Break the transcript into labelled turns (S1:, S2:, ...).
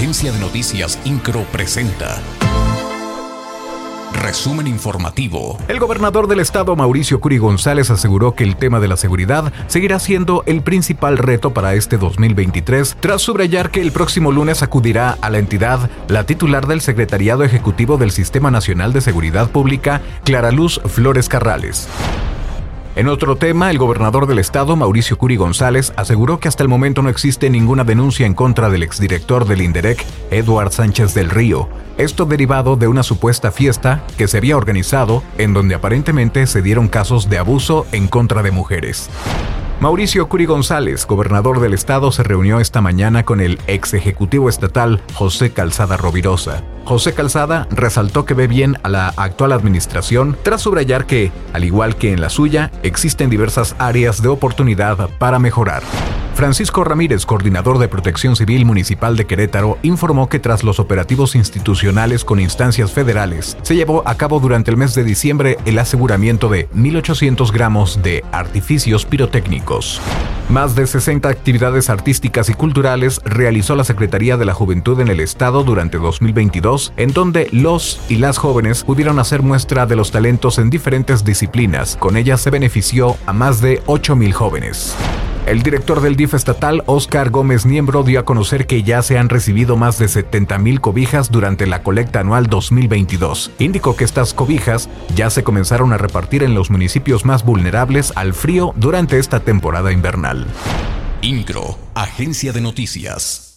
S1: Agencia de Noticias Incro presenta. Resumen informativo.
S2: El gobernador del estado, Mauricio Curi González, aseguró que el tema de la seguridad seguirá siendo el principal reto para este 2023, tras subrayar que el próximo lunes acudirá a la entidad la titular del Secretariado Ejecutivo del Sistema Nacional de Seguridad Pública, Clara Luz Flores Carrales. En otro tema, el gobernador del estado, Mauricio Curi González, aseguró que hasta el momento no existe ninguna denuncia en contra del exdirector del INDEREC, Eduard Sánchez del Río. Esto derivado de una supuesta fiesta que se había organizado en donde aparentemente se dieron casos de abuso en contra de mujeres. Mauricio Curi González, gobernador del estado, se reunió esta mañana con el ex ejecutivo estatal José Calzada Rovirosa. José Calzada resaltó que ve bien a la actual administración tras subrayar que, al igual que en la suya, existen diversas áreas de oportunidad para mejorar. Francisco Ramírez, coordinador de Protección Civil Municipal de Querétaro, informó que tras los operativos institucionales con instancias federales, se llevó a cabo durante el mes de diciembre el aseguramiento de 1.800 gramos de artificios pirotécnicos. Más de 60 actividades artísticas y culturales realizó la Secretaría de la Juventud en el Estado durante 2022, en donde los y las jóvenes pudieron hacer muestra de los talentos en diferentes disciplinas. Con ellas se benefició a más de 8.000 jóvenes. El director del DIF estatal, Oscar Gómez Niembro, dio a conocer que ya se han recibido más de 70.000 cobijas durante la colecta anual 2022. Indicó que estas cobijas ya se comenzaron a repartir en los municipios más vulnerables al frío durante esta temporada invernal.
S1: INCRO, Agencia de Noticias.